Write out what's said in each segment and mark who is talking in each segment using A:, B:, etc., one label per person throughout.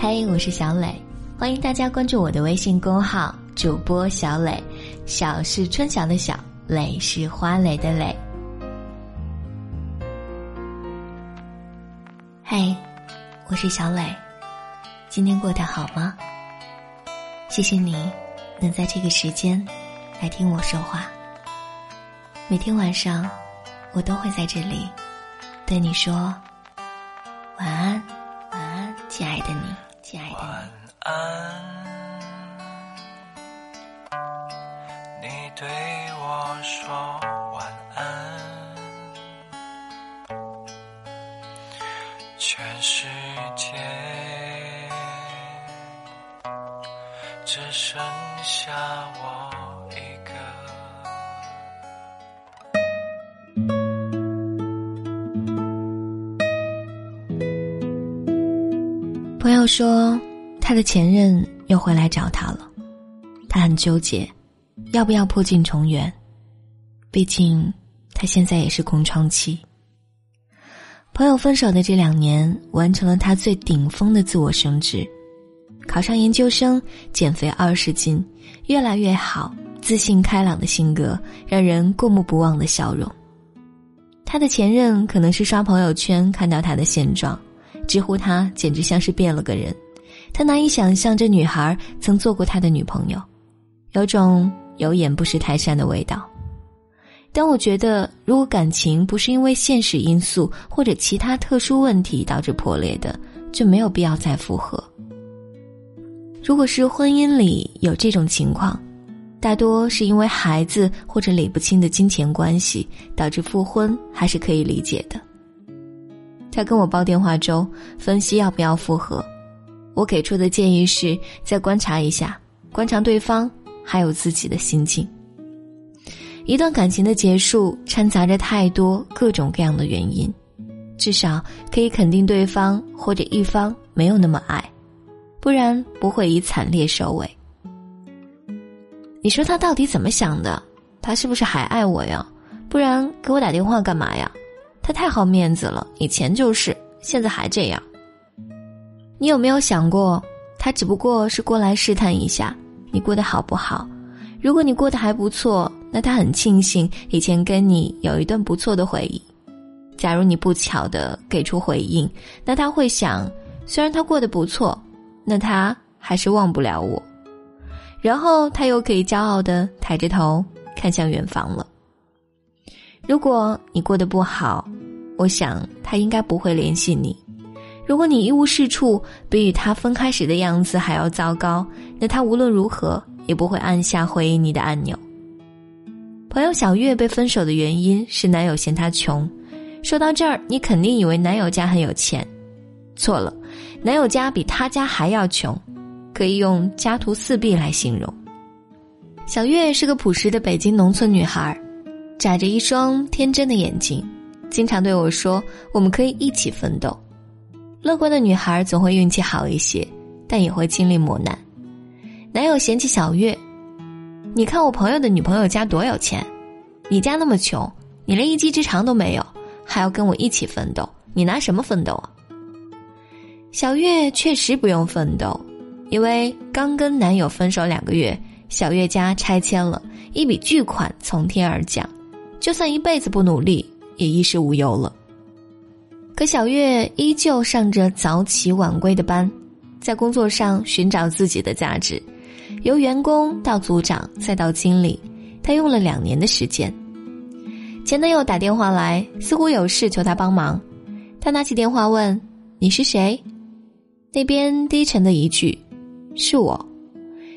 A: 嘿，我是小磊，欢迎大家关注我的微信公号主播小磊。小是春晓的小，磊是花蕾的蕾。嘿，我是小磊，今天过得好吗？谢谢你能在这个时间来听我说话。每天晚上，我都会在这里对你说晚安，晚安，亲爱的你。亲爱的，
B: 晚安。你对我说晚安。全世界只剩下我
A: 朋友说，他的前任又回来找他了，他很纠结，要不要破镜重圆？毕竟他现在也是空窗期。朋友分手的这两年，完成了他最顶峰的自我升职，考上研究生，减肥二十斤，越来越好，自信开朗的性格让人过目不忘的笑容。他的前任可能是刷朋友圈看到他的现状，直呼他简直像是变了个人，他难以想象这女孩曾做过他的女朋友，有种有眼不识泰山的味道。但我觉得，如果感情不是因为现实因素或者其他特殊问题导致破裂的，就没有必要再复合。如果是婚姻里有这种情况，大多是因为孩子或者理不清的金钱关系导致复婚，还是可以理解的。他跟我煲电话粥，分析要不要复合，我给出的建议是再观察一下，观察对方还有自己的心境。一段感情的结束掺杂着太多各种各样的原因，至少可以肯定对方或者一方没有那么爱，不然不会以惨烈收尾。你说他到底怎么想的？他是不是还爱我呀？不然给我打电话干嘛呀？他太好面子了，以前就是，现在还这样。你有没有想过，他只不过是过来试探一下你过得好不好？如果你过得还不错。那他很庆幸以前跟你有一段不错的回忆。假如你不巧的给出回应，那他会想，虽然他过得不错，那他还是忘不了我。然后他又可以骄傲的抬着头看向远方了。如果你过得不好，我想他应该不会联系你。如果你一无是处，比与他分开时的样子还要糟糕，那他无论如何也不会按下回应你的按钮。朋友小月被分手的原因是男友嫌她穷。说到这儿，你肯定以为男友家很有钱，错了，男友家比他家还要穷，可以用家徒四壁来形容。小月是个朴实的北京农村女孩，眨着一双天真的眼睛，经常对我说：“我们可以一起奋斗。”乐观的女孩总会运气好一些，但也会经历磨难。男友嫌弃小月。你看我朋友的女朋友家多有钱，你家那么穷，你连一技之长都没有，还要跟我一起奋斗，你拿什么奋斗啊？小月确实不用奋斗，因为刚跟男友分手两个月，小月家拆迁了一笔巨款从天而降，就算一辈子不努力，也衣食无忧了。可小月依旧上着早起晚归的班，在工作上寻找自己的价值。由员工到组长再到经理，他用了两年的时间。前男友打电话来，似乎有事求他帮忙。他拿起电话问：“你是谁？”那边低沉的一句：“是我。”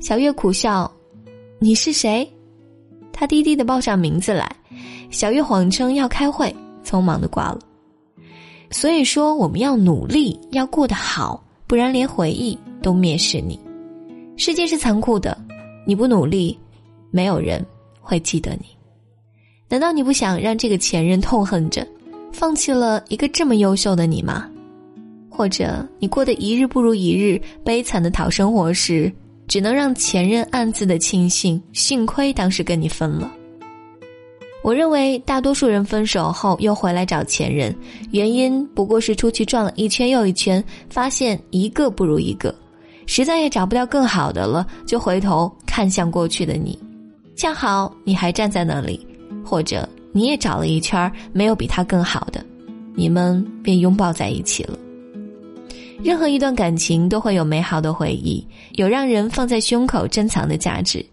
A: 小月苦笑：“你是谁？”他低低的报上名字来。小月谎称要开会，匆忙的挂了。所以说，我们要努力，要过得好，不然连回忆都蔑视你。世界是残酷的，你不努力，没有人会记得你。难道你不想让这个前任痛恨着，放弃了一个这么优秀的你吗？或者你过得一日不如一日，悲惨的讨生活时，只能让前任暗自的庆幸，幸亏当时跟你分了。我认为大多数人分手后又回来找前任，原因不过是出去转了一圈又一圈，发现一个不如一个，实在也找不到更好的了，就回头看向过去的你，恰好你还站在那里，或者你也找了一圈没有比他更好的，你们便拥抱在一起了。任何一段感情都会有美好的回忆，有让人放在胸口珍藏的价值。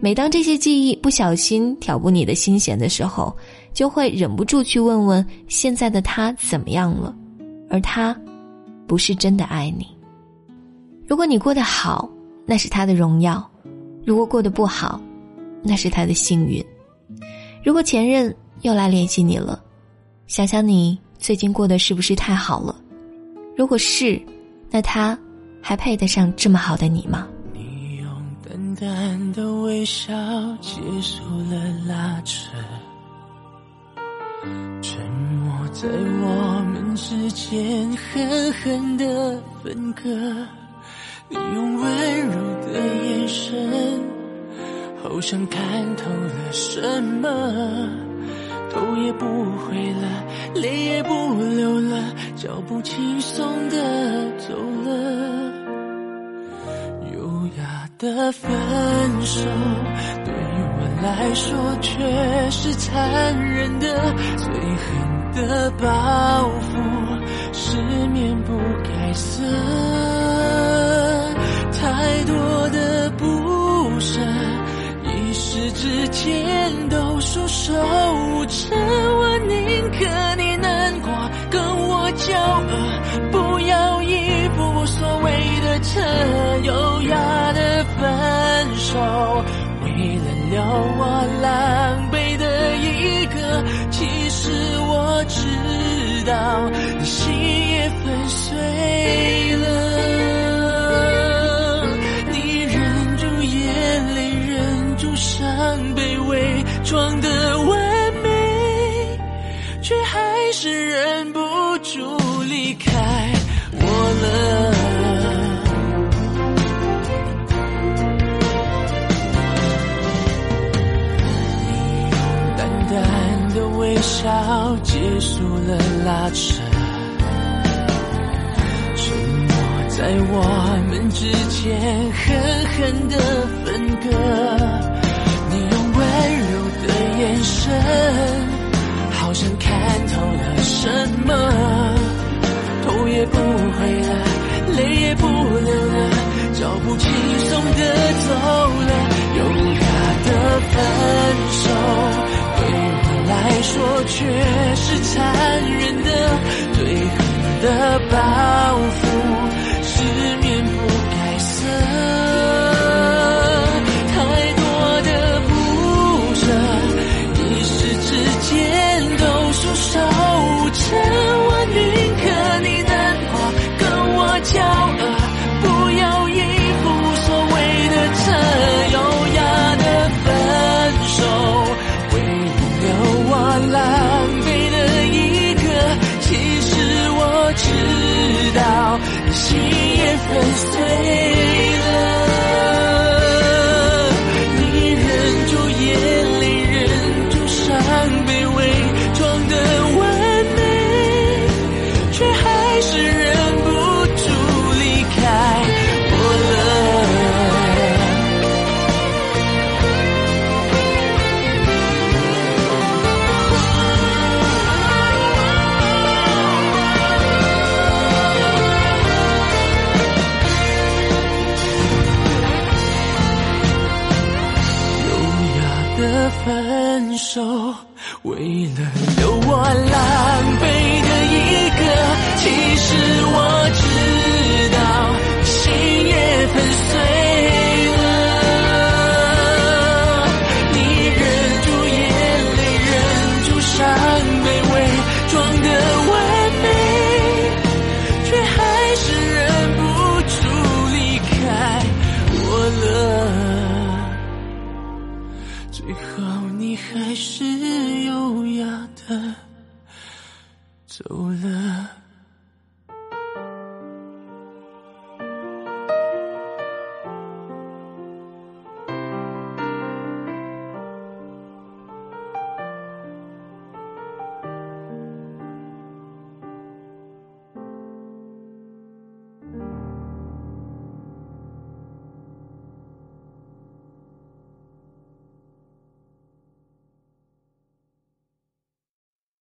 A: 每当这些记忆不小心挑拨你的心弦的时候，就会忍不住去问问现在的他怎么样了，而他，不是真的爱你。如果你过得好，那是他的荣耀；如果过得不好，那是他的幸运。如果前任又来联系你了，想想你最近过得是不是太好了？如果是，那他还配得上这么好的你吗？
B: 淡的微笑结束了拉扯，沉默在我们之间狠狠的分割。你用温柔的眼神，好像看透了什么，头也不回了，泪也不流了，脚步轻松的走了。的分手对我来说却是残忍的，最狠的报复是面不改色，太多的不舍，一时之间都束手无策。我宁可知笑结束了拉扯，沉默在我们之间狠狠的分割。你用温柔的眼神，好像看透了什么，头也不回了，泪也不流了，脚步轻松的走了，优雅的分手。来说却是残忍的，最狠的吧 and stay. 开始优雅的走了。